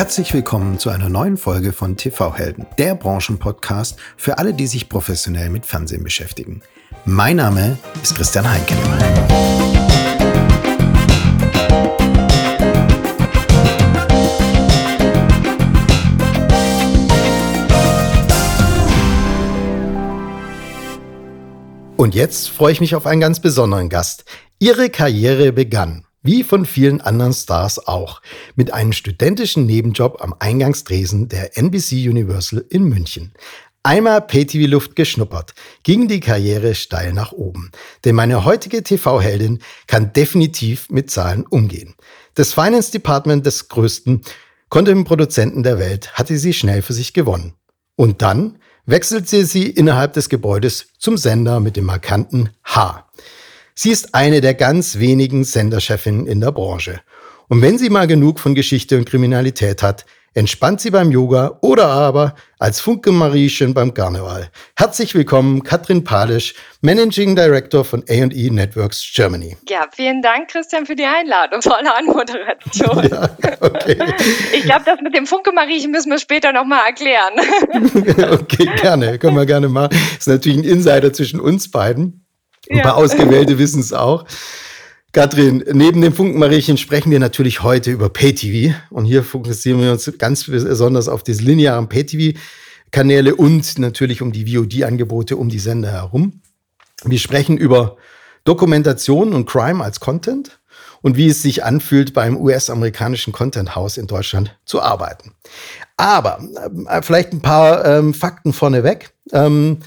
Herzlich willkommen zu einer neuen Folge von TV Helden, der Branchenpodcast für alle, die sich professionell mit Fernsehen beschäftigen. Mein Name ist Christian Heinke. Und jetzt freue ich mich auf einen ganz besonderen Gast. Ihre Karriere begann, wie von vielen anderen Stars auch, mit einem studentischen Nebenjob am Eingangstresen der NBC Universal in München. Einmal PTV-Luft geschnuppert, ging die Karriere steil nach oben. Denn meine heutige TV-Heldin kann definitiv mit Zahlen umgehen. Das Finance Department des größten Content-Produzenten der Welt hatte sie schnell für sich gewonnen. Und dann wechselte sie innerhalb des Gebäudes zum Sender mit dem markanten H. Sie ist eine der ganz wenigen Senderchefinnen in der Branche. Und wenn sie mal genug von Geschichte und Kriminalität hat, entspannt sie beim Yoga oder aber als Funke Mariechen beim Karneval. Herzlich willkommen, Katrin Palisch, Managing Director von A&E Networks Germany. Ja, vielen Dank, Christian, für die Einladung. Tolle Anmoderation. Ja, okay. Ich glaube, das mit dem Funke Mariechen müssen wir später nochmal erklären. okay, gerne. Können wir gerne machen. Das ist natürlich ein Insider zwischen uns beiden. Ein ja. paar Ausgewählte wissen es auch. Katrin, neben dem Funkenmariechen sprechen wir natürlich heute über Pay-TV. Und hier fokussieren wir uns ganz besonders auf diese linearen Pay-TV-Kanäle und natürlich um die VOD-Angebote um die Sender herum. Wir sprechen über Dokumentation und Crime als Content und wie es sich anfühlt, beim US-amerikanischen Content House in Deutschland zu arbeiten. Aber äh, vielleicht ein paar ähm, Fakten vorneweg. Ähm,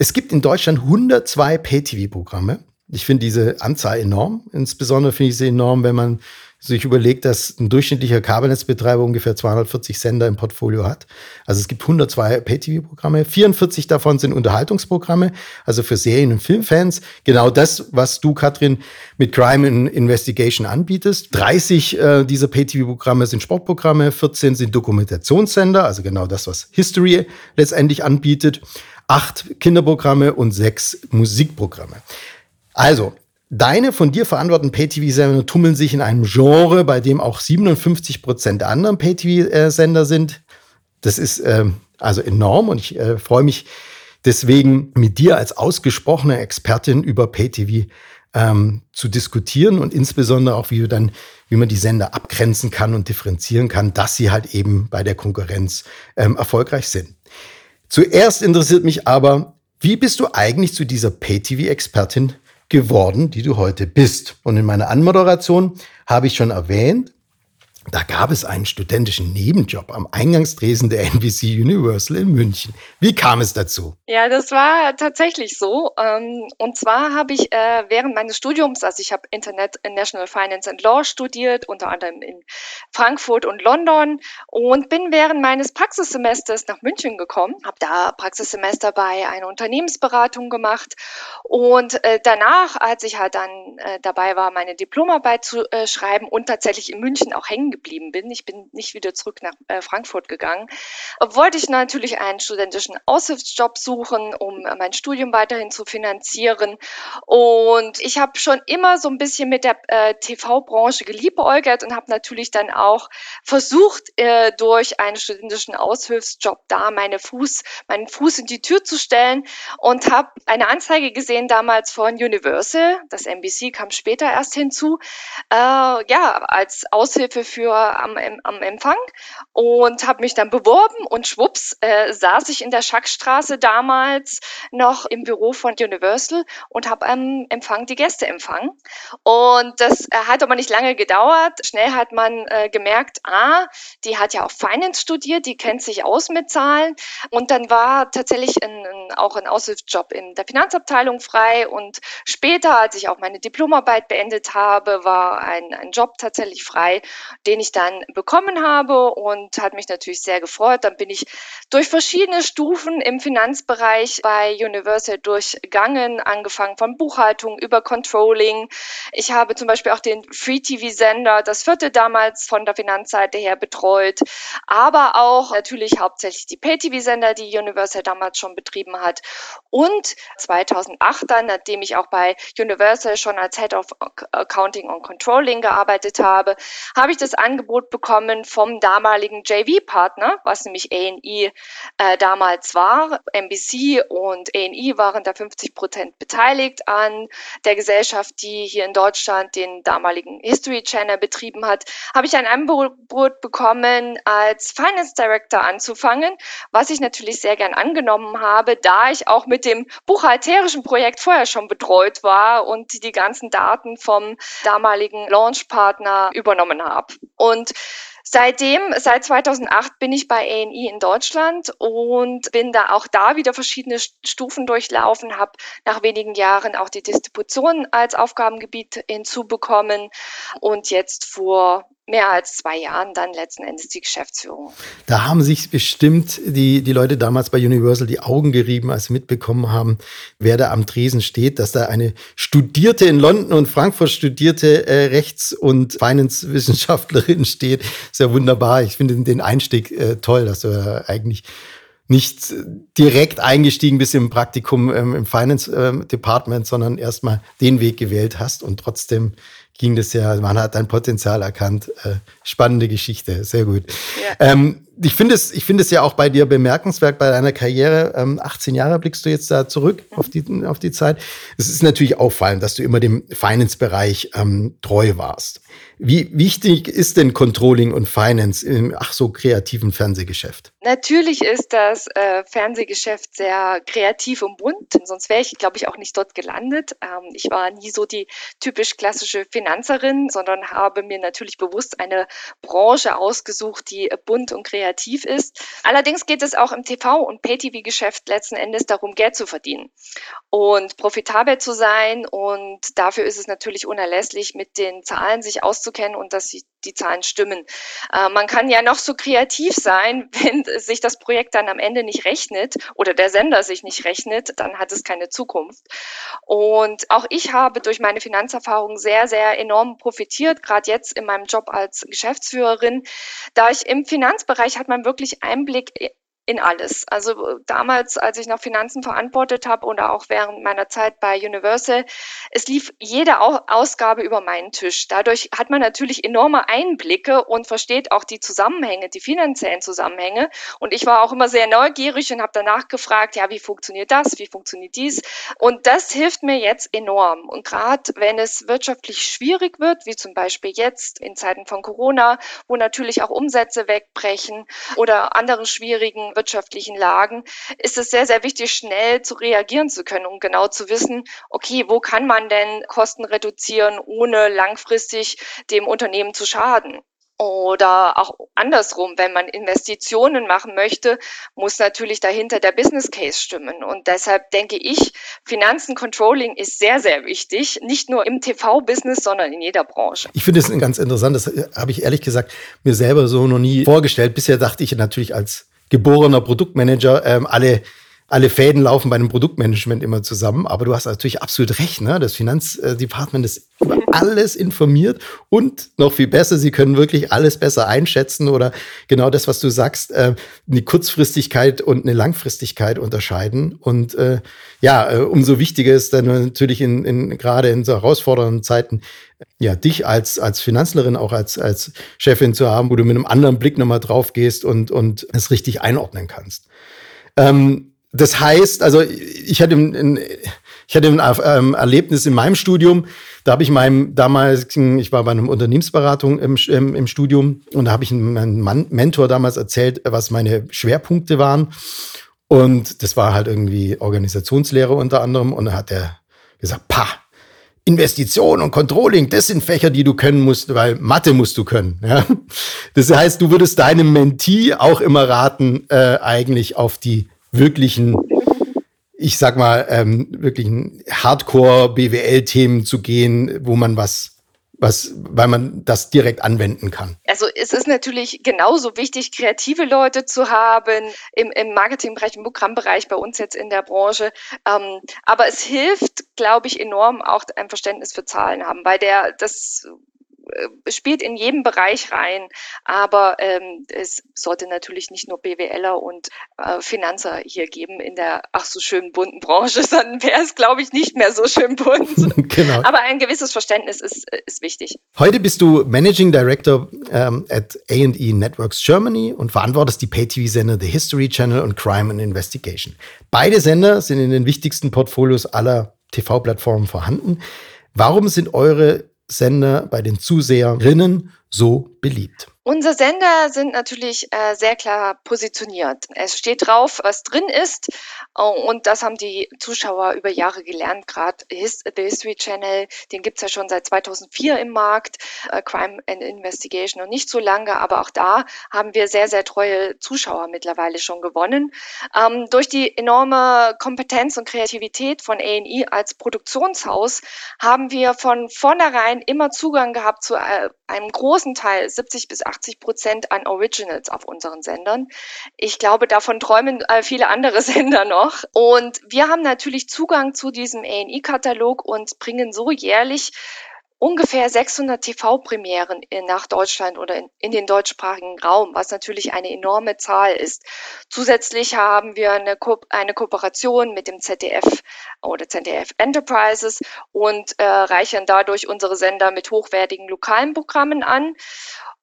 es gibt in Deutschland 102 Pay-TV-Programme ich finde diese Anzahl enorm. Insbesondere finde ich sie enorm, wenn man sich überlegt, dass ein durchschnittlicher Kabelnetzbetreiber ungefähr 240 Sender im Portfolio hat. Also es gibt 102 Pay-TV-Programme, 44 davon sind Unterhaltungsprogramme, also für Serien- und Filmfans. Genau das, was du, Katrin, mit Crime in Investigation anbietest. 30 äh, dieser Pay-TV-Programme sind Sportprogramme, 14 sind Dokumentationssender, also genau das, was History letztendlich anbietet. Acht Kinderprogramme und sechs Musikprogramme. Also, deine von dir verantworteten Pay-TV-Sender tummeln sich in einem Genre, bei dem auch 57 Prozent der anderen Pay-TV-Sender sind. Das ist ähm, also enorm und ich äh, freue mich deswegen mit dir als ausgesprochene Expertin über Pay-TV ähm, zu diskutieren und insbesondere auch, wie, dann, wie man die Sender abgrenzen kann und differenzieren kann, dass sie halt eben bei der Konkurrenz ähm, erfolgreich sind. Zuerst interessiert mich aber, wie bist du eigentlich zu dieser Pay-TV-Expertin geworden, die du heute bist. Und in meiner Anmoderation habe ich schon erwähnt, da gab es einen studentischen Nebenjob am Eingangstresen der NBC Universal in München. Wie kam es dazu? Ja, das war tatsächlich so. Ähm, und zwar habe ich äh, während meines Studiums, also ich habe International Finance and Law studiert, unter anderem in Frankfurt und London und bin während meines Praxissemesters nach München gekommen, habe da Praxissemester bei einer Unternehmensberatung gemacht und äh, danach, als ich halt dann äh, dabei war, meine Diplomarbeit zu schreiben und tatsächlich in München auch hängen geblieben bin, ich bin nicht wieder zurück nach äh, Frankfurt gegangen, wollte ich natürlich einen studentischen Aushilfsjob suchen, um äh, mein Studium weiterhin zu finanzieren. Und ich habe schon immer so ein bisschen mit der äh, TV-Branche geliebäugelt und habe natürlich dann auch versucht, äh, durch einen studentischen Aushilfsjob da meine Fuß, meinen Fuß in die Tür zu stellen und habe eine Anzeige gesehen damals von Universal, das NBC kam später erst hinzu, äh, ja, als Aushilfe für für am, am Empfang und habe mich dann beworben und schwupps äh, saß ich in der Schackstraße damals noch im Büro von Universal und habe am Empfang die Gäste empfangen. Und das äh, hat aber nicht lange gedauert. Schnell hat man äh, gemerkt, ah, die hat ja auch Finance studiert, die kennt sich aus mit Zahlen. Und dann war tatsächlich ein, ein, auch ein Aushilfsjob in der Finanzabteilung frei. Und später, als ich auch meine Diplomarbeit beendet habe, war ein, ein Job tatsächlich frei, den ich dann bekommen habe und hat mich natürlich sehr gefreut. Dann bin ich durch verschiedene Stufen im Finanzbereich bei Universal durchgegangen, angefangen von Buchhaltung über Controlling. Ich habe zum Beispiel auch den Free TV Sender, das vierte damals von der Finanzseite her betreut, aber auch natürlich hauptsächlich die Pay TV Sender, die Universal damals schon betrieben hat. Und 2008 dann, nachdem ich auch bei Universal schon als Head of Accounting und Controlling gearbeitet habe, habe ich das Angebot bekommen vom damaligen JV-Partner, was nämlich A&E äh, damals war. NBC und A&E waren da 50 Prozent beteiligt an der Gesellschaft, die hier in Deutschland den damaligen History Channel betrieben hat. Habe ich ein Angebot bekommen, als Finance Director anzufangen, was ich natürlich sehr gern angenommen habe, da ich auch mit dem buchhalterischen Projekt vorher schon betreut war und die ganzen Daten vom damaligen Launchpartner übernommen habe. Und Seitdem, seit 2008 bin ich bei A&E in Deutschland und bin da auch da wieder verschiedene Stufen durchlaufen, habe nach wenigen Jahren auch die Distribution als Aufgabengebiet hinzubekommen. Und jetzt vor mehr als zwei Jahren dann letzten Endes die Geschäftsführung. Da haben sich bestimmt die, die Leute damals bei Universal die Augen gerieben, als sie mitbekommen haben, wer da am Tresen steht, dass da eine studierte in London und Frankfurt studierte äh, Rechts- und Finance-Wissenschaftlerin steht. Sehr wunderbar. Ich finde den Einstieg äh, toll, dass du äh, eigentlich nicht direkt eingestiegen bist im Praktikum ähm, im Finance ähm, Department, sondern erstmal den Weg gewählt hast und trotzdem ging das ja, man hat ein Potenzial erkannt. Äh, spannende Geschichte, sehr gut. Ja. Ähm, ich finde es, ich finde es ja auch bei dir bemerkenswert bei deiner Karriere. Ähm, 18 Jahre blickst du jetzt da zurück auf die, auf die Zeit. Es ist natürlich auffallend, dass du immer dem Finance-Bereich ähm, treu warst. Wie wichtig ist denn Controlling und Finance im ach so kreativen Fernsehgeschäft? Natürlich ist das äh, Fernsehgeschäft sehr kreativ und bunt, sonst wäre ich, glaube ich, auch nicht dort gelandet. Ähm, ich war nie so die typisch klassische Finanzerin, sondern habe mir natürlich bewusst eine Branche ausgesucht, die bunt und kreativ ist. Allerdings geht es auch im TV- und Pay-TV-Geschäft letzten Endes darum, Geld zu verdienen und profitabel zu sein. Und dafür ist es natürlich unerlässlich, mit den Zahlen sich auszukennen und dass sie die Zahlen stimmen. Äh, man kann ja noch so kreativ sein, wenn sich das Projekt dann am Ende nicht rechnet oder der Sender sich nicht rechnet, dann hat es keine Zukunft. Und auch ich habe durch meine Finanzerfahrung sehr, sehr enorm profitiert, gerade jetzt in meinem Job als Geschäftsführerin, da ich im Finanzbereich hat man wirklich Einblick in alles. Also damals, als ich noch Finanzen verantwortet habe oder auch während meiner Zeit bei Universal, es lief jede Ausgabe über meinen Tisch. Dadurch hat man natürlich enorme Einblicke und versteht auch die Zusammenhänge, die finanziellen Zusammenhänge. Und ich war auch immer sehr neugierig und habe danach gefragt, ja, wie funktioniert das, wie funktioniert dies? Und das hilft mir jetzt enorm. Und gerade wenn es wirtschaftlich schwierig wird, wie zum Beispiel jetzt in Zeiten von Corona, wo natürlich auch Umsätze wegbrechen oder andere schwierigen wirtschaftlichen Lagen ist es sehr, sehr wichtig, schnell zu reagieren zu können und genau zu wissen, okay, wo kann man denn Kosten reduzieren, ohne langfristig dem Unternehmen zu schaden? Oder auch andersrum, wenn man Investitionen machen möchte, muss natürlich dahinter der Business Case stimmen. Und deshalb denke ich, Finanzen Controlling ist sehr, sehr wichtig, nicht nur im TV-Business, sondern in jeder Branche. Ich finde es ganz interessant, das habe ich ehrlich gesagt mir selber so noch nie vorgestellt. Bisher dachte ich natürlich als geborener Produktmanager, ähm, alle, alle Fäden laufen bei einem Produktmanagement immer zusammen. Aber du hast natürlich absolut recht, ne? Das Finanzdepartement ist über alles informiert und noch viel besser, sie können wirklich alles besser einschätzen oder genau das, was du sagst, äh, eine Kurzfristigkeit und eine Langfristigkeit unterscheiden. Und äh, ja, äh, umso wichtiger ist dann natürlich in, in gerade in so herausfordernden Zeiten, ja, dich als, als Finanzlerin, auch als, als Chefin zu haben, wo du mit einem anderen Blick nochmal drauf gehst und, und es richtig einordnen kannst. Ähm, das heißt, also ich hatte ein, ich hatte ein ähm, Erlebnis in meinem Studium, da habe ich meinem damals, ich war bei einer Unternehmensberatung im, im, im Studium und da habe ich meinem Mentor damals erzählt, was meine Schwerpunkte waren. Und das war halt irgendwie Organisationslehre unter anderem. Und da hat er gesagt, pa, Investition und Controlling, das sind Fächer, die du können musst, weil Mathe musst du können. Ja? Das heißt, du würdest deinem Mentee auch immer raten, äh, eigentlich auf die wirklichen, ich sag mal, ähm, wirklichen Hardcore-BWL-Themen zu gehen, wo man was was, weil man das direkt anwenden kann. Also es ist natürlich genauso wichtig, kreative Leute zu haben im, im Marketingbereich, im Programmbereich, bei uns jetzt in der Branche. Ähm, aber es hilft, glaube ich, enorm auch ein Verständnis für Zahlen haben, weil der das spielt in jedem Bereich rein. Aber ähm, es sollte natürlich nicht nur BWLer und äh, Finanzer hier geben in der ach so schön bunten Branche, sondern wäre es, glaube ich, nicht mehr so schön bunt. genau. Aber ein gewisses Verständnis ist, ist wichtig. Heute bist du Managing Director ähm, at A&E Networks Germany und verantwortest die Pay-TV-Sender The History Channel und Crime and Investigation. Beide Sender sind in den wichtigsten Portfolios aller TV-Plattformen vorhanden. Warum sind eure Sender bei den Zuseherinnen so beliebt? Unsere Sender sind natürlich äh, sehr klar positioniert. Es steht drauf, was drin ist. Und das haben die Zuschauer über Jahre gelernt. Gerade His The History Channel, den gibt's ja schon seit 2004 im Markt. Äh, Crime and Investigation noch nicht so lange, aber auch da haben wir sehr, sehr treue Zuschauer mittlerweile schon gewonnen. Ähm, durch die enorme Kompetenz und Kreativität von A&E als Produktionshaus haben wir von vornherein immer Zugang gehabt zu äh, einem großen Teil, 70 bis 80 Prozent an Originals auf unseren Sendern. Ich glaube, davon träumen äh, viele andere Sender noch. Und wir haben natürlich Zugang zu diesem A&E-Katalog und bringen so jährlich ungefähr 600 TV-Premieren nach Deutschland oder in, in, den deutschsprachigen Raum, was natürlich eine enorme Zahl ist. Zusätzlich haben wir eine, Ko eine Kooperation mit dem ZDF oder ZDF Enterprises und äh, reichern dadurch unsere Sender mit hochwertigen lokalen Programmen an.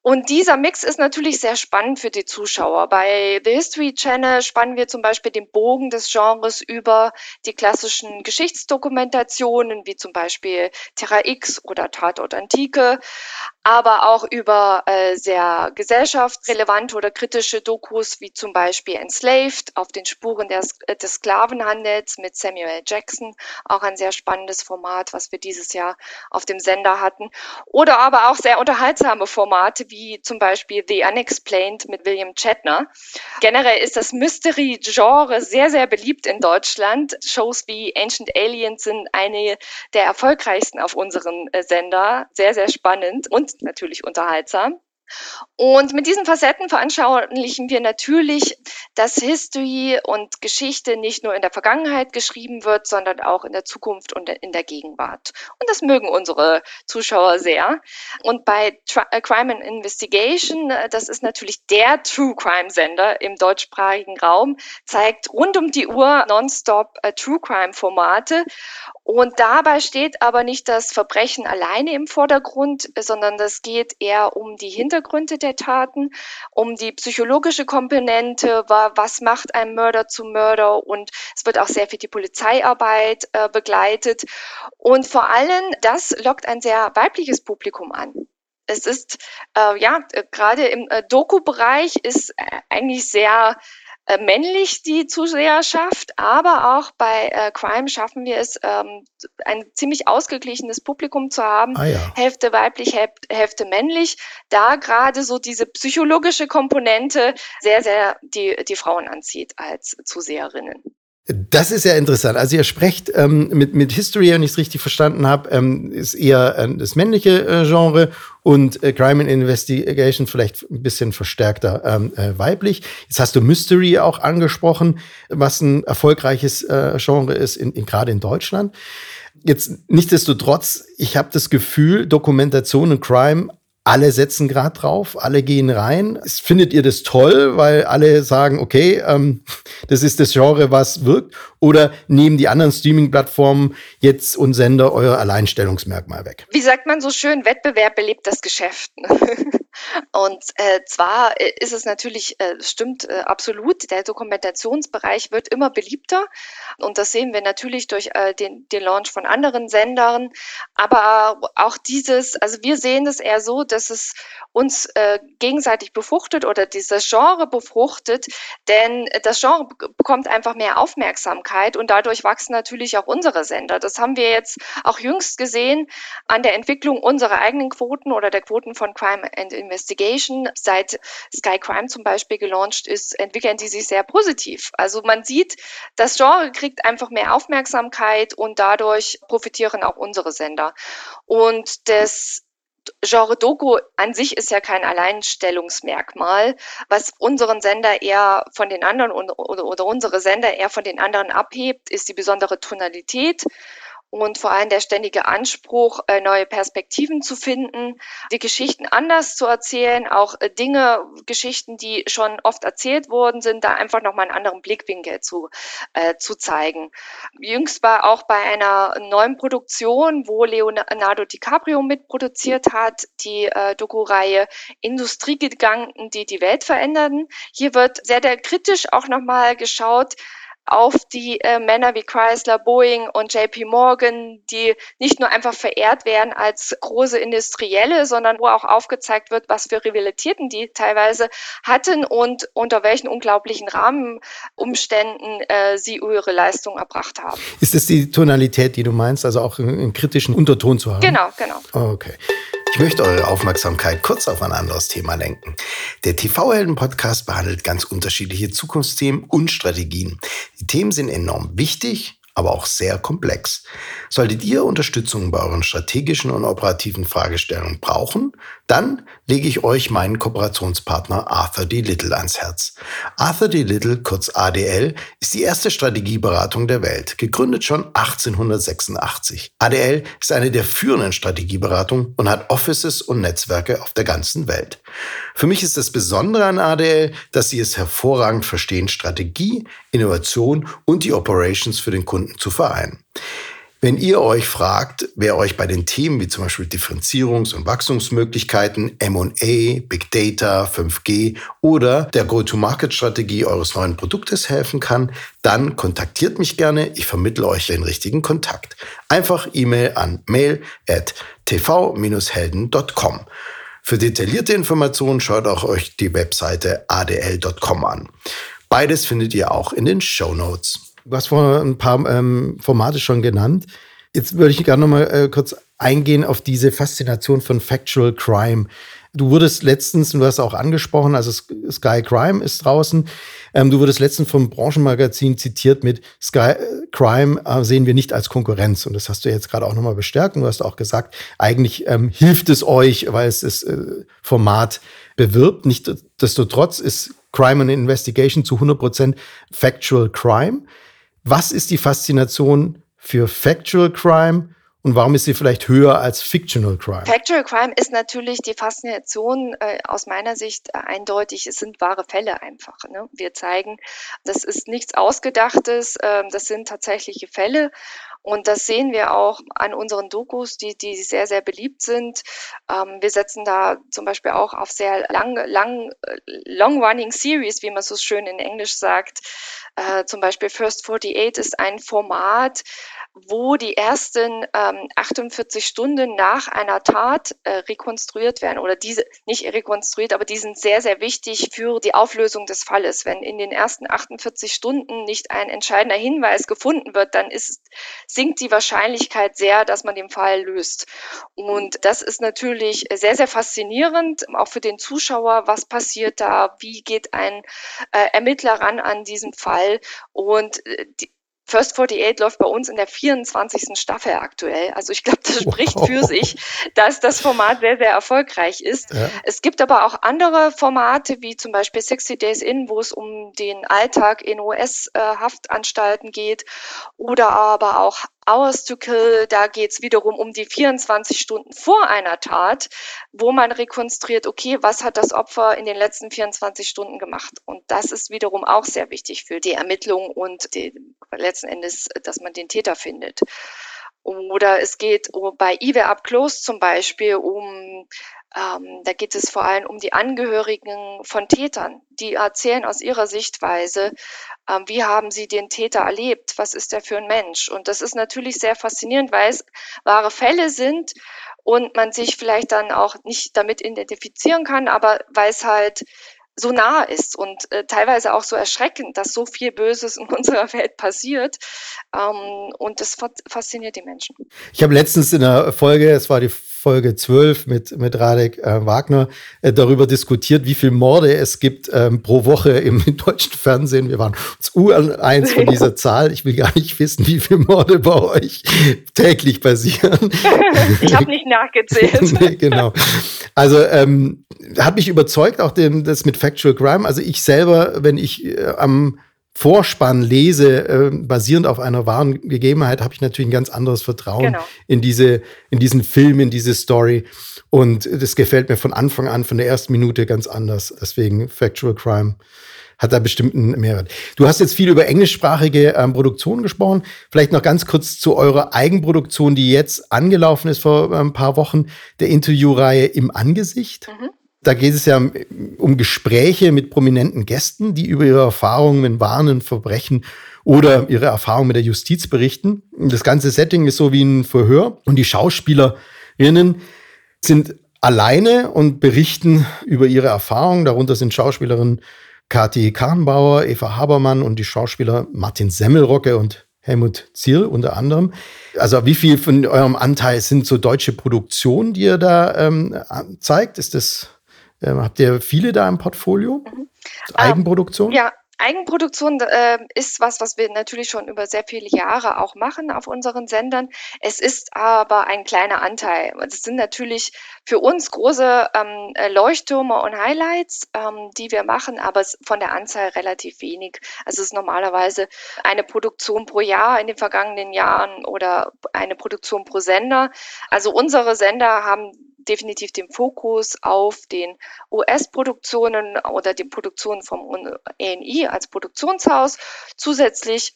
Und dieser Mix ist natürlich sehr spannend für die Zuschauer. Bei The History Channel spannen wir zum Beispiel den Bogen des Genres über die klassischen Geschichtsdokumentationen, wie zum Beispiel Terra X oder Tatort Antike, aber auch über äh, sehr gesellschaftsrelevante oder kritische Dokus, wie zum Beispiel Enslaved, auf den Spuren des, äh, des Sklavenhandels mit Samuel Jackson, auch ein sehr spannendes Format, was wir dieses Jahr auf dem Sender hatten. Oder aber auch sehr unterhaltsame Formate, wie zum Beispiel The Unexplained mit William Shatner. Generell ist das Mystery-Genre sehr, sehr beliebt in Deutschland. Shows wie Ancient Aliens sind eine der erfolgreichsten auf unserem äh, Sender. Sehr, sehr spannend und natürlich unterhaltsam. Und mit diesen Facetten veranschaulichen wir natürlich, dass History und Geschichte nicht nur in der Vergangenheit geschrieben wird, sondern auch in der Zukunft und in der Gegenwart. Und das mögen unsere Zuschauer sehr. Und bei Tri äh, Crime and Investigation, äh, das ist natürlich der True Crime Sender im deutschsprachigen Raum, zeigt rund um die Uhr nonstop äh, True Crime Formate. Und dabei steht aber nicht das Verbrechen alleine im Vordergrund, sondern das geht eher um die Hintergründe der Taten, um die psychologische Komponente, was macht ein Mörder zu Mörder und es wird auch sehr viel die Polizeiarbeit äh, begleitet. Und vor allem, das lockt ein sehr weibliches Publikum an es ist äh, ja äh, gerade im äh, Doku-Bereich ist äh, eigentlich sehr äh, männlich die Zuseherschaft, aber auch bei äh, Crime schaffen wir es, ähm, ein ziemlich ausgeglichenes Publikum zu haben. Ah, ja. Hälfte weiblich, Hälfte männlich. Da gerade so diese psychologische Komponente sehr, sehr die, die Frauen anzieht als Zuseherinnen. Das ist ja interessant. Also ihr sprecht ähm, mit, mit History, wenn ich es richtig verstanden habe, ähm, ist eher äh, das männliche äh, Genre und äh, Crime and Investigation vielleicht ein bisschen verstärkter ähm, äh, weiblich. Jetzt hast du Mystery auch angesprochen, was ein erfolgreiches äh, Genre ist, in, in, gerade in Deutschland. Jetzt nichtsdestotrotz, ich habe das Gefühl, Dokumentation und Crime alle setzen gerade drauf, alle gehen rein. Findet ihr das toll, weil alle sagen, okay, ähm, das ist das Genre, was wirkt? Oder nehmen die anderen Streaming-Plattformen jetzt und Sender euer Alleinstellungsmerkmal weg? Wie sagt man so schön, Wettbewerb belebt das Geschäft. Und äh, zwar äh, ist es natürlich, äh, stimmt äh, absolut, der Dokumentationsbereich wird immer beliebter. Und das sehen wir natürlich durch äh, den, den Launch von anderen Sendern. Aber auch dieses, also wir sehen es eher so, dass es uns äh, gegenseitig befruchtet oder dieses Genre befruchtet, denn das Genre bekommt einfach mehr Aufmerksamkeit und dadurch wachsen natürlich auch unsere Sender. Das haben wir jetzt auch jüngst gesehen an der Entwicklung unserer eigenen Quoten oder der Quoten von Crime and Investigation. Seit Sky Crime zum Beispiel gelauncht ist, entwickeln die sich sehr positiv. Also man sieht, das Genre kriegt einfach mehr Aufmerksamkeit und dadurch profitieren auch unsere Sender. Und das Genre Doku an sich ist ja kein Alleinstellungsmerkmal. Was unseren Sender eher von den anderen oder, unsere Sender eher von den anderen abhebt, ist die besondere Tonalität und vor allem der ständige Anspruch, äh, neue Perspektiven zu finden, die Geschichten anders zu erzählen, auch äh, Dinge, Geschichten, die schon oft erzählt worden sind, da einfach nochmal einen anderen Blickwinkel zu, äh, zu zeigen. Jüngst war auch bei einer neuen Produktion, wo Leonardo DiCaprio mitproduziert hat, die äh, Doku-Reihe Industriegedanken, die die Welt verändern. Hier wird sehr, sehr kritisch auch nochmal geschaut, auf die äh, Männer wie Chrysler, Boeing und JP Morgan, die nicht nur einfach verehrt werden als große Industrielle, sondern wo auch aufgezeigt wird, was für Rivalitäten die teilweise hatten und unter welchen unglaublichen Rahmenumständen äh, sie ihre Leistung erbracht haben. Ist das die Tonalität, die du meinst, also auch einen kritischen Unterton zu haben? Genau, genau. Okay. Ich möchte eure Aufmerksamkeit kurz auf ein anderes Thema lenken. Der TV-Helden-Podcast behandelt ganz unterschiedliche Zukunftsthemen und Strategien. Die Themen sind enorm wichtig aber auch sehr komplex. Solltet ihr Unterstützung bei euren strategischen und operativen Fragestellungen brauchen, dann lege ich euch meinen Kooperationspartner Arthur D. Little ans Herz. Arthur D. Little, kurz ADL, ist die erste Strategieberatung der Welt, gegründet schon 1886. ADL ist eine der führenden Strategieberatungen und hat Offices und Netzwerke auf der ganzen Welt. Für mich ist das Besondere an ADL, dass sie es hervorragend verstehen, Strategie, Innovation und die Operations für den Kunden zu vereinen. Wenn ihr euch fragt, wer euch bei den Themen wie zum Beispiel Differenzierungs- und Wachstumsmöglichkeiten, M&A, Big Data, 5G oder der Go-to-Market-Strategie eures neuen Produktes helfen kann, dann kontaktiert mich gerne. Ich vermittle euch den richtigen Kontakt. Einfach E-Mail an mail at tv-helden.com. Für detaillierte Informationen schaut auch euch die Webseite adl.com an. Beides findet ihr auch in den Show Notes. Du hast vorhin ein paar ähm, Formate schon genannt. Jetzt würde ich gerne noch mal äh, kurz eingehen auf diese Faszination von Factual Crime. Du wurdest letztens, du hast auch angesprochen, also Sky Crime ist draußen. Ähm, du wurdest letztens vom Branchenmagazin zitiert mit Sky äh, Crime äh, sehen wir nicht als Konkurrenz. Und das hast du jetzt gerade auch nochmal bestärkt. Und du hast auch gesagt, eigentlich ähm, hilft es euch, weil es das äh, Format bewirbt. Nichtsdestotrotz ist Crime and Investigation zu 100% Factual Crime. Was ist die Faszination für Factual Crime und warum ist sie vielleicht höher als Fictional Crime? Factual Crime ist natürlich die Faszination äh, aus meiner Sicht äh, eindeutig. Es sind wahre Fälle einfach. Ne? Wir zeigen, das ist nichts Ausgedachtes, äh, das sind tatsächliche Fälle. Und das sehen wir auch an unseren Dokus, die, die sehr, sehr beliebt sind. Ähm, wir setzen da zum Beispiel auch auf sehr lang, lang, äh, long-running Series, wie man so schön in Englisch sagt. Äh, zum Beispiel First 48 ist ein Format, wo die ersten ähm, 48 Stunden nach einer Tat äh, rekonstruiert werden oder diese nicht rekonstruiert, aber die sind sehr, sehr wichtig für die Auflösung des Falles. Wenn in den ersten 48 Stunden nicht ein entscheidender Hinweis gefunden wird, dann ist, sinkt die Wahrscheinlichkeit sehr, dass man den Fall löst. Und das ist natürlich sehr, sehr faszinierend, auch für den Zuschauer. Was passiert da? Wie geht ein äh, Ermittler ran an diesen Fall? Und äh, die, First 48 läuft bei uns in der 24. Staffel aktuell. Also ich glaube, das spricht wow. für sich, dass das Format sehr, sehr erfolgreich ist. Ja. Es gibt aber auch andere Formate, wie zum Beispiel 60 Days In, wo es um den Alltag in US-Haftanstalten geht. Oder aber auch Hours to Kill, da geht es wiederum um die 24 Stunden vor einer Tat, wo man rekonstruiert, okay, was hat das Opfer in den letzten 24 Stunden gemacht? Und das ist wiederum auch sehr wichtig für die Ermittlung und die, letzten Endes, dass man den Täter findet. Oder es geht bei Ive Up Close zum Beispiel um ähm, da geht es vor allem um die Angehörigen von Tätern. Die erzählen aus ihrer Sichtweise, ähm, wie haben sie den Täter erlebt, was ist er für ein Mensch. Und das ist natürlich sehr faszinierend, weil es wahre Fälle sind und man sich vielleicht dann auch nicht damit identifizieren kann, aber weil es halt so nah ist und äh, teilweise auch so erschreckend, dass so viel Böses in unserer Welt passiert. Ähm, und das fasziniert die Menschen. Ich habe letztens in der Folge, es war die Folge 12 mit, mit Radek äh, Wagner, äh, darüber diskutiert, wie viele Morde es gibt ähm, pro Woche im, im, deutschen Fernsehen. Wir waren uns U1 von dieser Zahl. Ich will gar nicht wissen, wie viele Morde bei euch täglich passieren. ich habe nicht nachgezählt. nee, genau. Also ähm, hat mich überzeugt, auch dem, das mit Factual Crime. Also ich selber, wenn ich äh, am Vorspann lese, äh, basierend auf einer wahren Gegebenheit, habe ich natürlich ein ganz anderes Vertrauen genau. in diese, in diesen Film, in diese Story. Und das gefällt mir von Anfang an, von der ersten Minute ganz anders. Deswegen Factual Crime hat da bestimmt einen Mehrwert. Du hast jetzt viel über englischsprachige ähm, Produktionen gesprochen. Vielleicht noch ganz kurz zu eurer Eigenproduktion, die jetzt angelaufen ist vor ein ähm, paar Wochen, der Interviewreihe Im Angesicht. Mhm. Da geht es ja um Gespräche mit prominenten Gästen, die über ihre Erfahrungen mit wahren Verbrechen oder ihre Erfahrungen mit der Justiz berichten. Das ganze Setting ist so wie ein Verhör und die Schauspielerinnen sind alleine und berichten über ihre Erfahrungen. Darunter sind Schauspielerinnen Kathi Kahnbauer, Eva Habermann und die Schauspieler Martin Semmelrocke und Helmut Ziel unter anderem. Also wie viel von eurem Anteil sind so deutsche Produktionen, die ihr da ähm, zeigt? Ist das, ähm, habt ihr viele da im Portfolio? Mhm. Eigenproduktion? Ähm, ja, Eigenproduktion äh, ist was, was wir natürlich schon über sehr viele Jahre auch machen auf unseren Sendern. Es ist aber ein kleiner Anteil. Es sind natürlich für uns große ähm, äh, Leuchttürme und Highlights, ähm, die wir machen, aber es von der Anzahl relativ wenig. Also es ist normalerweise eine Produktion pro Jahr in den vergangenen Jahren oder eine Produktion pro Sender. Also unsere Sender haben definitiv den Fokus auf den US-Produktionen oder den Produktionen vom ANI als Produktionshaus. Zusätzlich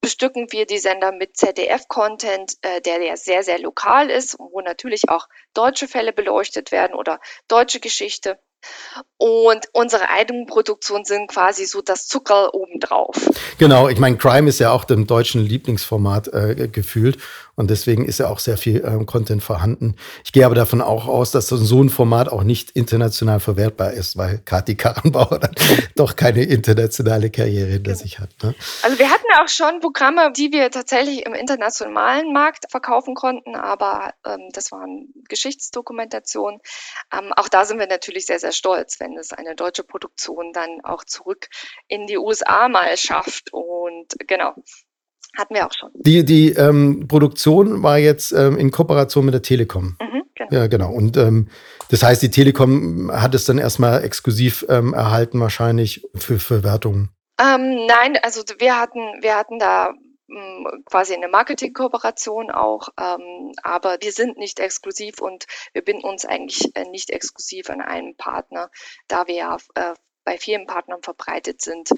bestücken wir die Sender mit ZDF-Content, äh, der ja sehr, sehr lokal ist, wo natürlich auch deutsche Fälle beleuchtet werden oder deutsche Geschichte. Und unsere Eigenproduktionen sind quasi so das Zucker obendrauf. Genau, ich meine, Crime ist ja auch dem deutschen Lieblingsformat äh, gefühlt und deswegen ist ja auch sehr viel ähm, Content vorhanden. Ich gehe aber davon auch aus, dass so ein Format auch nicht international verwertbar ist, weil Kati Karrenbauer dann doch keine internationale Karriere hinter genau. sich hat. Ne? Also wir hatten auch schon Programme, die wir tatsächlich im internationalen Markt verkaufen konnten, aber ähm, das waren Geschichtsdokumentationen. Ähm, auch da sind wir natürlich sehr, sehr stolz, wenn es eine deutsche Produktion dann auch zurück in die USA mal schafft. Und genau, hatten wir auch schon. Die, die ähm, Produktion war jetzt ähm, in Kooperation mit der Telekom. Mhm, genau. Ja, genau. Und ähm, das heißt, die Telekom hat es dann erstmal exklusiv ähm, erhalten, wahrscheinlich für Verwertungen. Ähm, nein, also wir hatten, wir hatten da quasi eine Marketingkooperation auch, ähm, aber wir sind nicht exklusiv und wir binden uns eigentlich äh, nicht exklusiv an einen Partner, da wir ja äh, bei vielen Partnern verbreitet sind,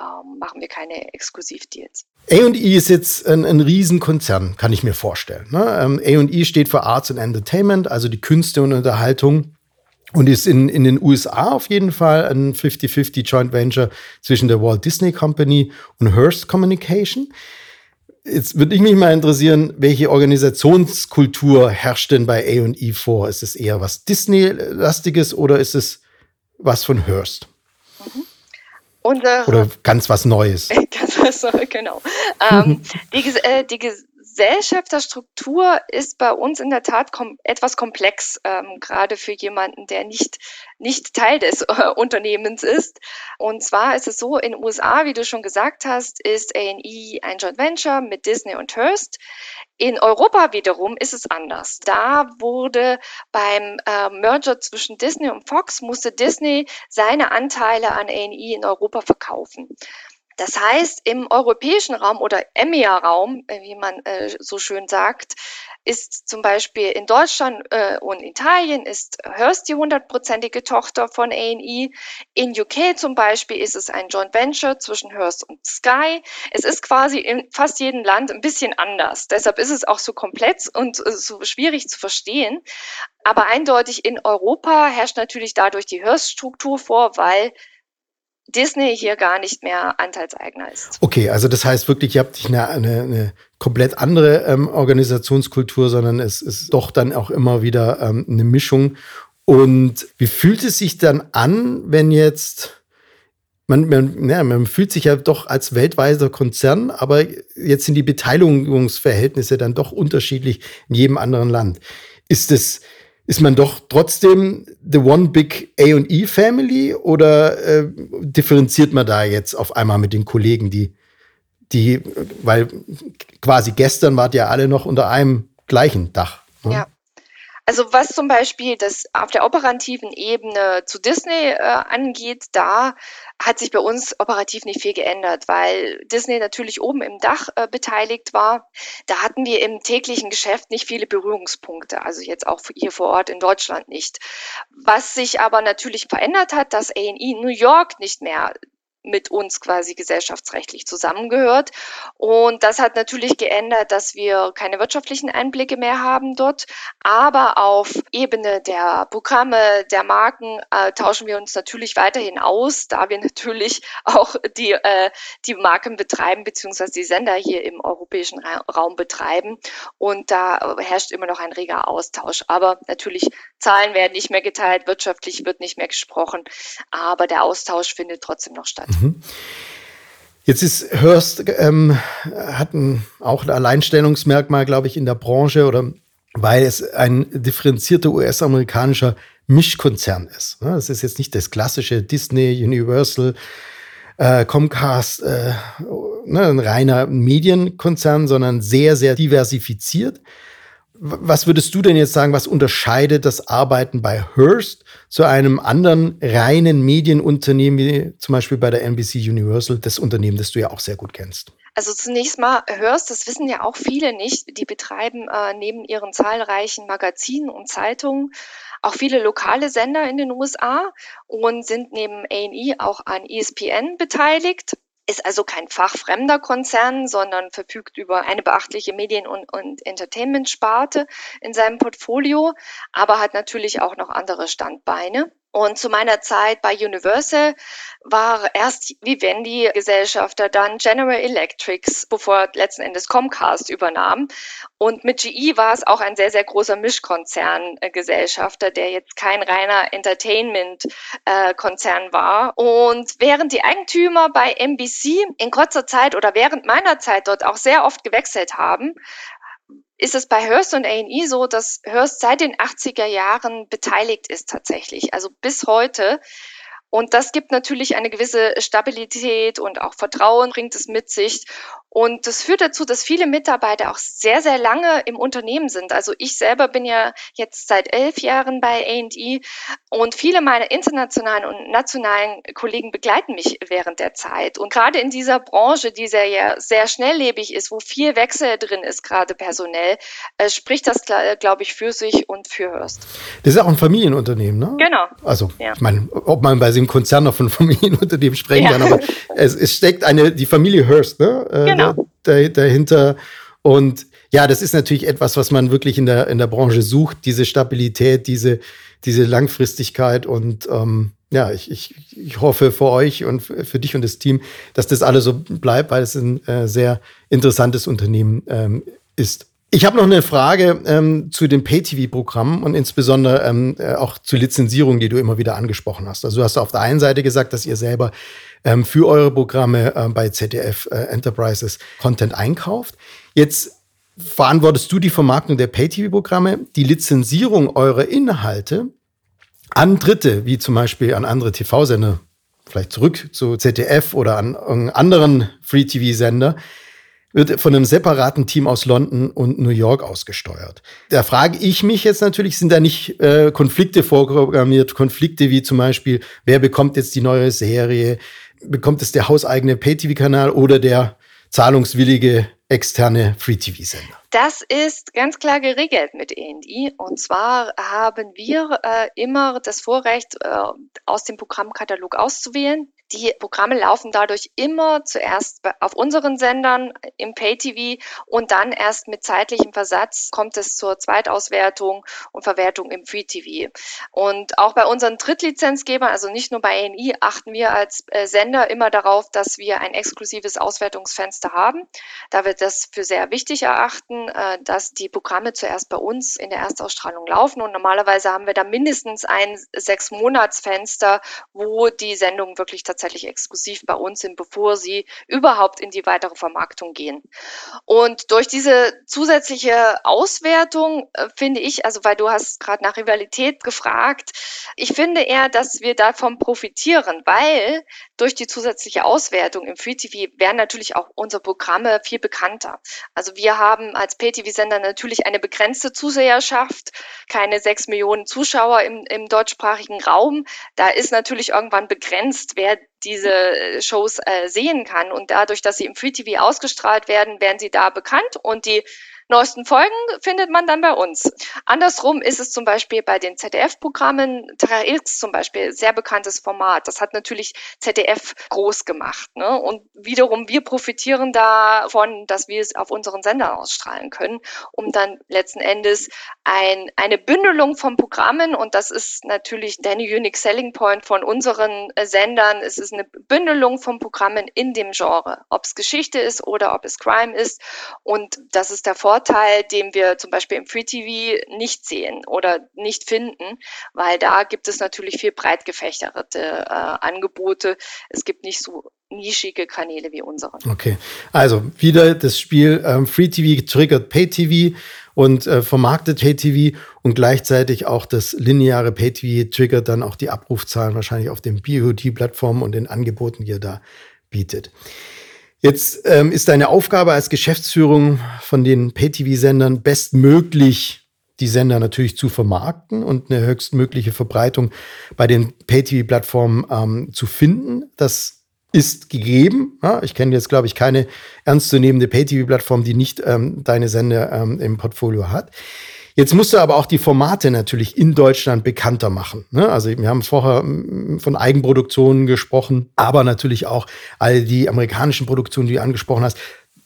ähm, machen wir keine Exklusivdeals. A&E ist jetzt ein, ein Riesenkonzern, kann ich mir vorstellen. Ne? Ähm, A&E steht für Arts and Entertainment, also die Künste und Unterhaltung. Und ist in, in den USA auf jeden Fall ein 50-50 Joint Venture zwischen der Walt Disney Company und Hearst Communication. Jetzt würde ich mich mal interessieren, welche Organisationskultur herrscht denn bei A&E vor? Ist es eher was Disney-lastiges oder ist es was von Hearst? Mhm. Unsere, Oder ganz was Neues. ganz was Neues, genau. ähm, die, äh, die Gesellschafterstruktur ist bei uns in der Tat kom etwas komplex, ähm, gerade für jemanden, der nicht, nicht Teil des äh, Unternehmens ist. Und zwar ist es so, in den USA, wie du schon gesagt hast, ist A&E ein Joint Venture mit Disney und Hearst. In Europa wiederum ist es anders. Da wurde beim äh, Merger zwischen Disney und Fox, musste Disney seine Anteile an A&E in Europa verkaufen. Das heißt, im europäischen Raum oder EMEA-Raum, äh, wie man äh, so schön sagt, ist zum Beispiel in Deutschland äh, und Italien ist Hearst die hundertprozentige Tochter von A&E. In UK zum Beispiel ist es ein Joint Venture zwischen Hearst und Sky. Es ist quasi in fast jedem Land ein bisschen anders. Deshalb ist es auch so komplex und äh, so schwierig zu verstehen. Aber eindeutig in Europa herrscht natürlich dadurch die Hearst-Struktur vor, weil Disney hier gar nicht mehr Anteilseigner ist. Okay, also das heißt wirklich, ihr habt nicht eine, eine, eine komplett andere ähm, Organisationskultur, sondern es ist doch dann auch immer wieder ähm, eine Mischung. Und wie fühlt es sich dann an, wenn jetzt man, man, ja, man fühlt sich ja doch als weltweiter Konzern, aber jetzt sind die Beteiligungsverhältnisse dann doch unterschiedlich in jedem anderen Land. Ist es ist man doch trotzdem the one big A&E Family oder äh, differenziert man da jetzt auf einmal mit den Kollegen, die, die, weil quasi gestern wart ja alle noch unter einem gleichen Dach. Ne? Ja. Also was zum Beispiel das auf der operativen Ebene zu Disney äh, angeht, da hat sich bei uns operativ nicht viel geändert, weil Disney natürlich oben im Dach äh, beteiligt war. Da hatten wir im täglichen Geschäft nicht viele Berührungspunkte, also jetzt auch hier vor Ort in Deutschland nicht. Was sich aber natürlich verändert hat, dass A&E New York nicht mehr mit uns quasi gesellschaftsrechtlich zusammengehört. Und das hat natürlich geändert, dass wir keine wirtschaftlichen Einblicke mehr haben dort. Aber auf Ebene der Programme, der Marken äh, tauschen wir uns natürlich weiterhin aus, da wir natürlich auch die, äh, die Marken betreiben, beziehungsweise die Sender hier im europäischen Ra Raum betreiben. Und da herrscht immer noch ein reger Austausch. Aber natürlich, Zahlen werden nicht mehr geteilt, wirtschaftlich wird nicht mehr gesprochen, aber der Austausch findet trotzdem noch statt. Mhm. Jetzt ist Hearst ähm, hat ein, auch ein Alleinstellungsmerkmal, glaube ich, in der Branche oder weil es ein differenzierter US-amerikanischer Mischkonzern ist. Es ist jetzt nicht das klassische Disney, Universal, äh, Comcast, äh, ne, ein reiner Medienkonzern, sondern sehr, sehr diversifiziert. Was würdest du denn jetzt sagen, was unterscheidet das Arbeiten bei Hearst zu einem anderen reinen Medienunternehmen, wie zum Beispiel bei der NBC Universal, das Unternehmen, das du ja auch sehr gut kennst? Also zunächst mal Hearst, das wissen ja auch viele nicht, die betreiben äh, neben ihren zahlreichen Magazinen und Zeitungen auch viele lokale Sender in den USA und sind neben A&E auch an ESPN beteiligt ist also kein fachfremder Konzern, sondern verfügt über eine beachtliche Medien- und, und Entertainment-Sparte in seinem Portfolio, aber hat natürlich auch noch andere Standbeine. Und zu meiner Zeit bei Universal war erst Vivendi Gesellschafter, dann General Electrics, bevor letzten Endes Comcast übernahm. Und mit GE war es auch ein sehr, sehr großer Mischkonzern äh, Gesellschafter, der jetzt kein reiner Entertainment-Konzern war. Und während die Eigentümer bei NBC in kurzer Zeit oder während meiner Zeit dort auch sehr oft gewechselt haben, ist es bei Hearst und A&E so, dass Hearst seit den 80er Jahren beteiligt ist tatsächlich. Also bis heute und das gibt natürlich eine gewisse Stabilität und auch Vertrauen bringt es mit sich. Und das führt dazu, dass viele Mitarbeiter auch sehr, sehr lange im Unternehmen sind. Also ich selber bin ja jetzt seit elf Jahren bei A&E und viele meiner internationalen und nationalen Kollegen begleiten mich während der Zeit. Und gerade in dieser Branche, die sehr, ja sehr schnelllebig ist, wo viel Wechsel drin ist, gerade personell, äh, spricht das, glaube ich, für sich und für Hörst. Das ist auch ein Familienunternehmen, ne? Genau. Also, ja. ich meine, ob man bei dem Konzern noch von Familienunternehmen sprechen ja. kann, aber es, es, steckt eine, die Familie Hearst ne, äh, genau. Da, dahinter. Und ja, das ist natürlich etwas, was man wirklich in der, in der Branche sucht, diese Stabilität, diese, diese Langfristigkeit und ähm, ja, ich, ich, ich hoffe für euch und für dich und das Team, dass das alles so bleibt, weil es ein äh, sehr interessantes Unternehmen ähm, ist. Ich habe noch eine Frage ähm, zu den Pay-TV-Programmen und insbesondere ähm, äh, auch zur Lizenzierung, die du immer wieder angesprochen hast. Also du hast auf der einen Seite gesagt, dass ihr selber ähm, für eure Programme äh, bei ZDF äh, Enterprises Content einkauft. Jetzt verantwortest du die Vermarktung der Pay-TV-Programme, die Lizenzierung eurer Inhalte an Dritte, wie zum Beispiel an andere TV-Sender, vielleicht zurück zu ZDF oder an anderen Free-TV-Sender wird von einem separaten Team aus London und New York ausgesteuert. Da frage ich mich jetzt natürlich, sind da nicht äh, Konflikte vorprogrammiert, Konflikte wie zum Beispiel, wer bekommt jetzt die neue Serie, bekommt es der hauseigene Pay-TV-Kanal oder der zahlungswillige externe Free-TV-Sender? Das ist ganz klar geregelt mit ENI. Und zwar haben wir äh, immer das Vorrecht, äh, aus dem Programmkatalog auszuwählen. Die Programme laufen dadurch immer zuerst auf unseren Sendern im Pay-TV und dann erst mit zeitlichem Versatz kommt es zur Zweitauswertung und Verwertung im Free-TV. Und auch bei unseren Drittlizenzgebern, also nicht nur bei ANI, achten wir als äh, Sender immer darauf, dass wir ein exklusives Auswertungsfenster haben. Da wir das für sehr wichtig erachten, äh, dass die Programme zuerst bei uns in der Erstausstrahlung laufen. Und normalerweise haben wir da mindestens ein sechs Monatsfenster, wo die Sendungen wirklich tatsächlich tatsächlich exklusiv bei uns sind, bevor sie überhaupt in die weitere Vermarktung gehen. Und durch diese zusätzliche Auswertung äh, finde ich, also weil du hast gerade nach Rivalität gefragt, ich finde eher, dass wir davon profitieren, weil durch die zusätzliche Auswertung im Free TV werden natürlich auch unsere Programme viel bekannter. Also wir haben als Pay-TV-Sender natürlich eine begrenzte Zuseherschaft, keine sechs Millionen Zuschauer im, im deutschsprachigen Raum. Da ist natürlich irgendwann begrenzt, wer diese äh, Shows äh, sehen kann. Und dadurch, dass sie im Free TV ausgestrahlt werden, werden sie da bekannt und die neuesten Folgen findet man dann bei uns. Andersrum ist es zum Beispiel bei den ZDF-Programmen, 3X zum Beispiel, sehr bekanntes Format. Das hat natürlich ZDF groß gemacht. Ne? Und wiederum, wir profitieren davon, dass wir es auf unseren Sender ausstrahlen können, um dann letzten Endes ein, eine Bündelung von Programmen, und das ist natürlich der Unique Selling Point von unseren äh, Sendern, es ist eine Bündelung von Programmen in dem Genre, ob es Geschichte ist oder ob es Crime ist. Und das ist der Vorteil Vorteil, den wir zum Beispiel im Free TV nicht sehen oder nicht finden, weil da gibt es natürlich viel breit gefächerte äh, Angebote. Es gibt nicht so nischige Kanäle wie unsere. Okay, also wieder das Spiel ähm, Free TV triggert Pay TV und äh, vermarktet Pay TV und gleichzeitig auch das lineare Pay TV triggert dann auch die Abrufzahlen wahrscheinlich auf den BOT-Plattformen und den Angeboten, die ihr da bietet. Jetzt ähm, ist deine Aufgabe als Geschäftsführung von den Pay-TV-Sendern bestmöglich die Sender natürlich zu vermarkten und eine höchstmögliche Verbreitung bei den Pay-TV-Plattformen ähm, zu finden. Das ist gegeben. Ja, ich kenne jetzt, glaube ich, keine ernstzunehmende Pay-TV-Plattform, die nicht ähm, deine Sender ähm, im Portfolio hat. Jetzt musst du aber auch die Formate natürlich in Deutschland bekannter machen. Ne? Also wir haben vorher mm, von Eigenproduktionen gesprochen, aber natürlich auch all die amerikanischen Produktionen, die du angesprochen hast.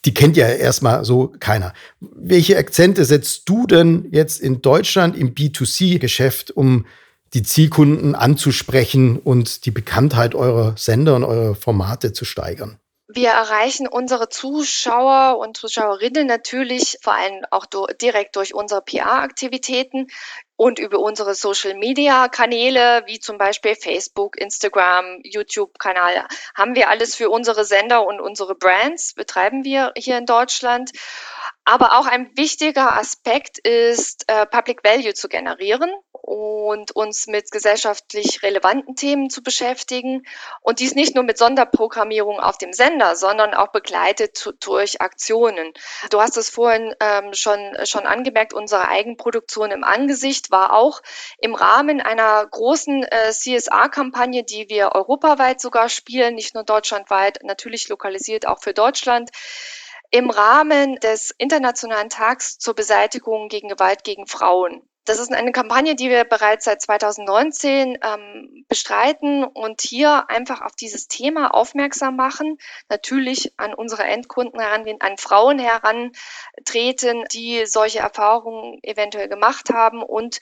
Die kennt ja erstmal so keiner. Welche Akzente setzt du denn jetzt in Deutschland im B2C-Geschäft, um die Zielkunden anzusprechen und die Bekanntheit eurer Sender und eurer Formate zu steigern? Wir erreichen unsere Zuschauer und Zuschauerinnen natürlich vor allem auch direkt durch unsere PR-Aktivitäten und über unsere Social-Media-Kanäle, wie zum Beispiel Facebook, Instagram, YouTube-Kanal, haben wir alles für unsere Sender und unsere Brands, betreiben wir hier in Deutschland. Aber auch ein wichtiger Aspekt ist, äh, Public Value zu generieren und uns mit gesellschaftlich relevanten Themen zu beschäftigen. Und dies nicht nur mit Sonderprogrammierung auf dem Sender, sondern auch begleitet durch Aktionen. Du hast es vorhin ähm, schon, schon angemerkt, unsere Eigenproduktion im Angesicht war auch im Rahmen einer großen äh, CSR-Kampagne, die wir europaweit sogar spielen, nicht nur deutschlandweit, natürlich lokalisiert auch für Deutschland im Rahmen des Internationalen Tags zur Beseitigung gegen Gewalt gegen Frauen. Das ist eine Kampagne, die wir bereits seit 2019 ähm, bestreiten und hier einfach auf dieses Thema aufmerksam machen, natürlich an unsere Endkunden herangehen, an Frauen herantreten, die solche Erfahrungen eventuell gemacht haben und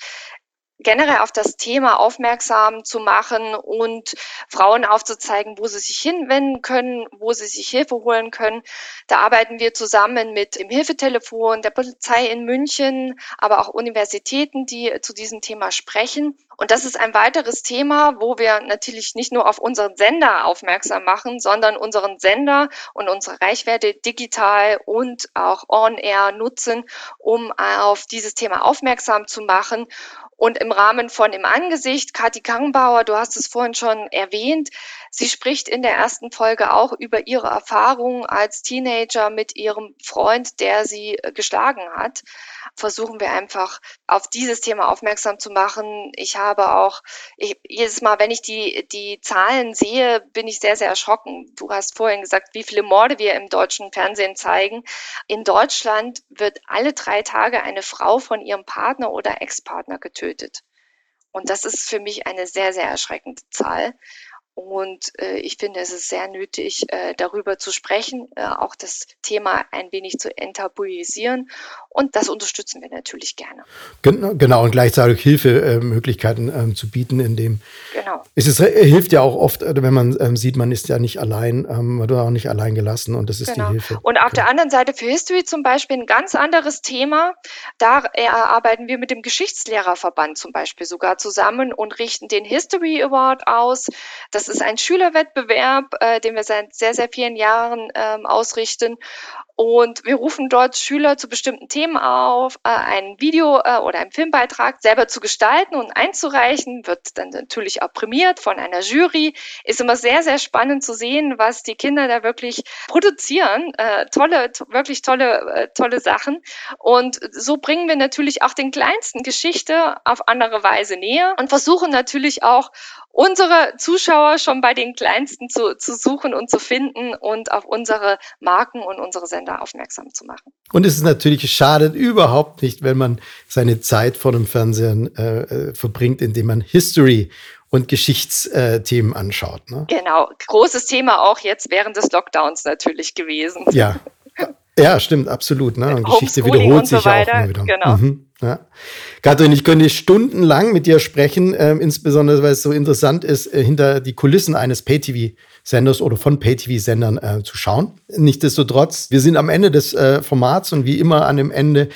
generell auf das Thema aufmerksam zu machen und Frauen aufzuzeigen, wo sie sich hinwenden können, wo sie sich Hilfe holen können. Da arbeiten wir zusammen mit dem Hilfetelefon der Polizei in München, aber auch Universitäten, die zu diesem Thema sprechen. Und das ist ein weiteres Thema, wo wir natürlich nicht nur auf unseren Sender aufmerksam machen, sondern unseren Sender und unsere Reichweite digital und auch on-air nutzen, um auf dieses Thema aufmerksam zu machen und im Rahmen von Im Angesicht, Kathi Kangbauer, du hast es vorhin schon erwähnt, sie spricht in der ersten Folge auch über ihre Erfahrungen als Teenager mit ihrem Freund, der sie äh, geschlagen hat. Versuchen wir einfach auf dieses Thema aufmerksam zu machen. Ich habe auch, ich, jedes Mal, wenn ich die, die Zahlen sehe, bin ich sehr, sehr erschrocken. Du hast vorhin gesagt, wie viele Morde wir im deutschen Fernsehen zeigen. In Deutschland wird alle drei Tage eine Frau von ihrem Partner oder Ex-Partner getötet getötet. Und das ist für mich eine sehr, sehr erschreckende Zahl. Und äh, ich finde, es ist sehr nötig, äh, darüber zu sprechen, äh, auch das Thema ein wenig zu enttabuisieren. Und das unterstützen wir natürlich gerne. Genau, und gleichzeitig Hilfemöglichkeiten ähm, zu bieten, in dem genau. es ist, äh, hilft ja auch oft, äh, wenn man ähm, sieht, man ist ja nicht allein, ähm, man wird auch nicht allein gelassen und das ist genau. die Hilfe. Und auf okay. der anderen Seite für History zum Beispiel ein ganz anderes Thema. Da arbeiten wir mit dem Geschichtslehrerverband zum Beispiel sogar zusammen und richten den History Award aus. Das Das ist ein Schülerwettbewerb, äh, den wir seit sehr, sehr vielen Jahren ähm, ausrichten. Und wir rufen dort Schüler zu bestimmten Themen auf, äh, ein Video äh, oder einen Filmbeitrag selber zu gestalten und einzureichen, wird dann natürlich auch prämiert von einer Jury. Ist immer sehr, sehr spannend zu sehen, was die Kinder da wirklich produzieren. Äh, tolle, wirklich tolle, äh, tolle Sachen. Und so bringen wir natürlich auch den kleinsten Geschichte auf andere Weise näher und versuchen natürlich auch unsere Zuschauer schon bei den Kleinsten zu, zu suchen und zu finden und auf unsere Marken und unsere Sender aufmerksam zu machen. Und es ist natürlich, schadet überhaupt nicht, wenn man seine Zeit vor dem Fernsehen äh, äh verbringt, indem man History und Geschichtsthemen anschaut. Ne? Genau, großes Thema auch jetzt während des Lockdowns natürlich gewesen. Ja, ja, stimmt, absolut. Ne? Und Geschichte wiederholt sich so ja auch immer wieder. Genau. Mhm, ja. Katrin, ich könnte stundenlang mit dir sprechen, äh, insbesondere weil es so interessant ist, äh, hinter die Kulissen eines Pay-TV-Senders oder von Pay-TV-Sendern äh, zu schauen. Nichtsdestotrotz, wir sind am Ende des äh, Formats und wie immer an dem Ende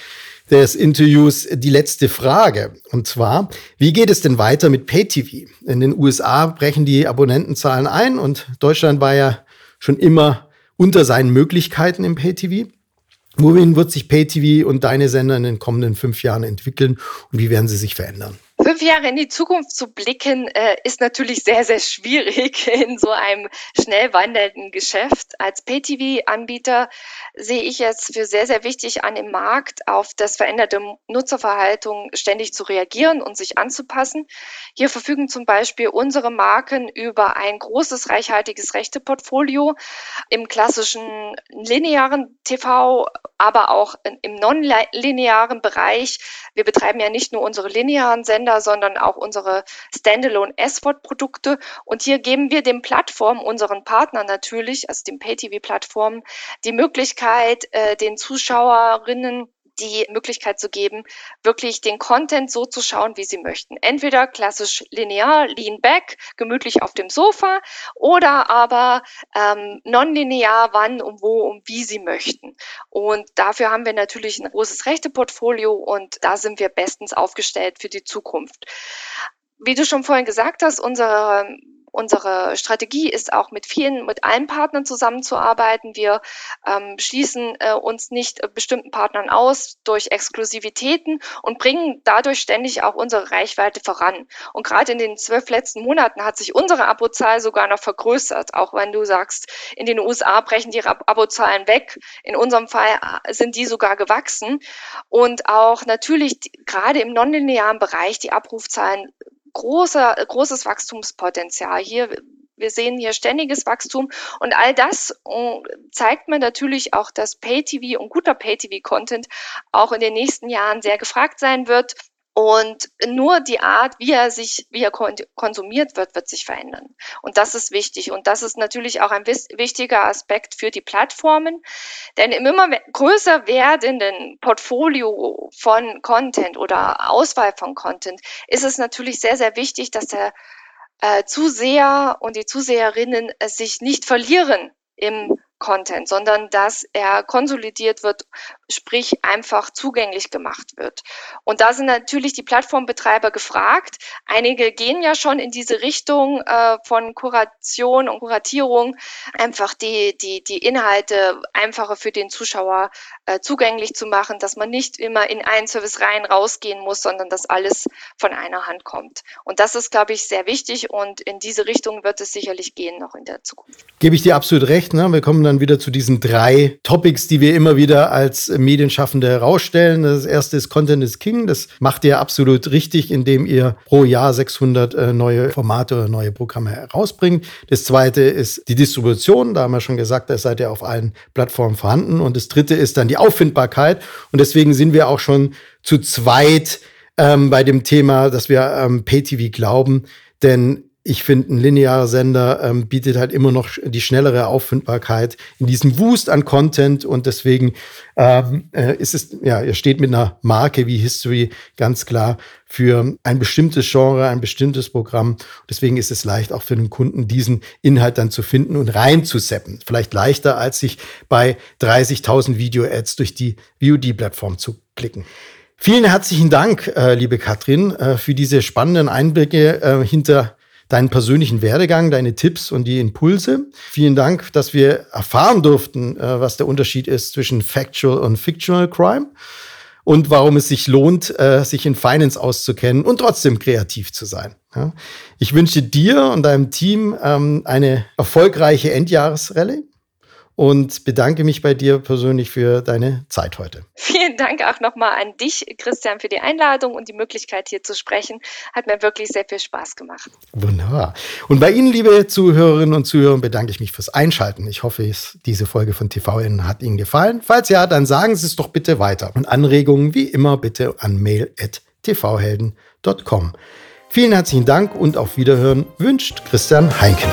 des Interviews die letzte Frage. Und zwar, wie geht es denn weiter mit Pay-TV? In den USA brechen die Abonnentenzahlen ein und Deutschland war ja schon immer unter seinen Möglichkeiten im Pay-TV. Wohin wird sich Pay-TV und deine Sender in den kommenden fünf Jahren entwickeln und wie werden sie sich verändern? Fünf Jahre in die Zukunft zu blicken, äh, ist natürlich sehr, sehr schwierig in so einem schnell wandelnden Geschäft. Als Pay-TV-Anbieter sehe ich es für sehr, sehr wichtig, an dem Markt auf das veränderte Nutzerverhalten ständig zu reagieren und sich anzupassen. Hier verfügen zum Beispiel unsere Marken über ein großes, reichhaltiges Rechteportfolio im klassischen linearen TV, aber auch im nonlinearen Bereich. Wir betreiben ja nicht nur unsere linearen Sender, sondern auch unsere Standalone SVOD-Produkte. Und hier geben wir den Plattformen, unseren Partnern natürlich, also den Pay-TV-Plattformen, die Möglichkeit, äh, den Zuschauerinnen die Möglichkeit zu geben, wirklich den Content so zu schauen, wie sie möchten. Entweder klassisch linear, lean back, gemütlich auf dem Sofa oder aber ähm, nonlinear, wann und wo und wie sie möchten. Und dafür haben wir natürlich ein großes Rechteportfolio und da sind wir bestens aufgestellt für die Zukunft. Wie du schon vorhin gesagt hast, unsere Unsere Strategie ist auch mit vielen, mit allen Partnern zusammenzuarbeiten. Wir ähm, schließen äh, uns nicht äh, bestimmten Partnern aus durch Exklusivitäten und bringen dadurch ständig auch unsere Reichweite voran. Und gerade in den zwölf letzten Monaten hat sich unsere Abozahl sogar noch vergrößert. Auch wenn du sagst, in den USA brechen die Abozahlen weg. In unserem Fall äh, sind die sogar gewachsen. Und auch natürlich gerade im nonlinearen Bereich die Abrufzahlen großer, großes Wachstumspotenzial. Hier wir sehen hier ständiges Wachstum und all das äh, zeigt mir natürlich auch, dass Pay-TV und guter Pay-TV-Content auch in den nächsten Jahren sehr gefragt sein wird. Und nur die Art, wie er sich, wie er konsumiert wird, wird sich verändern. Und das ist wichtig. Und das ist natürlich auch ein wichtiger Aspekt für die Plattformen. Denn im immer größer werdenden Portfolio von Content oder Auswahl von Content ist es natürlich sehr, sehr wichtig, dass der äh, Zuseher und die Zuseherinnen äh, sich nicht verlieren im Content, sondern dass er konsolidiert wird, sprich einfach zugänglich gemacht wird. Und da sind natürlich die Plattformbetreiber gefragt. Einige gehen ja schon in diese Richtung äh, von Kuration und Kuratierung, einfach die, die, die Inhalte einfacher für den Zuschauer äh, zugänglich zu machen, dass man nicht immer in einen Service rein rausgehen muss, sondern dass alles von einer Hand kommt. Und das ist, glaube ich, sehr wichtig und in diese Richtung wird es sicherlich gehen noch in der Zukunft. Gebe ich dir absolut recht. Ne? Wir kommen dann wieder zu diesen drei Topics, die wir immer wieder als Medienschaffende herausstellen. Das erste ist Content is King. Das macht ihr absolut richtig, indem ihr pro Jahr 600 äh, neue Formate oder neue Programme herausbringt. Das zweite ist die Distribution. Da haben wir schon gesagt, da seid ihr auf allen Plattformen vorhanden. Und das dritte ist dann die Auffindbarkeit. Und deswegen sind wir auch schon zu zweit ähm, bei dem Thema, dass wir ähm, Pay-TV glauben. Denn ich finde, ein linearer Sender ähm, bietet halt immer noch die schnellere Auffindbarkeit in diesem Wust an Content und deswegen ähm, äh, ist es, ja, er steht mit einer Marke wie History ganz klar für ein bestimmtes Genre, ein bestimmtes Programm. Deswegen ist es leicht auch für den Kunden, diesen Inhalt dann zu finden und reinzuseppen. Vielleicht leichter, als sich bei 30.000 Video-Ads durch die VOD-Plattform zu klicken. Vielen herzlichen Dank, äh, liebe Katrin, äh, für diese spannenden Einblicke äh, hinter deinen persönlichen Werdegang, deine Tipps und die Impulse. Vielen Dank, dass wir erfahren durften, äh, was der Unterschied ist zwischen Factual und Fictional Crime und warum es sich lohnt, äh, sich in Finance auszukennen und trotzdem kreativ zu sein. Ich wünsche dir und deinem Team ähm, eine erfolgreiche Endjahresrallye und bedanke mich bei dir persönlich für deine Zeit heute. Vielen Dank auch nochmal an dich, Christian, für die Einladung und die Möglichkeit, hier zu sprechen. Hat mir wirklich sehr viel Spaß gemacht. Wunderbar. Und bei Ihnen, liebe Zuhörerinnen und Zuhörer, bedanke ich mich fürs Einschalten. Ich hoffe, diese Folge von TVN hat Ihnen gefallen. Falls ja, dann sagen Sie es doch bitte weiter. Und Anregungen wie immer bitte an mail.tvhelden.com. Vielen herzlichen Dank und auf Wiederhören wünscht Christian Heinken.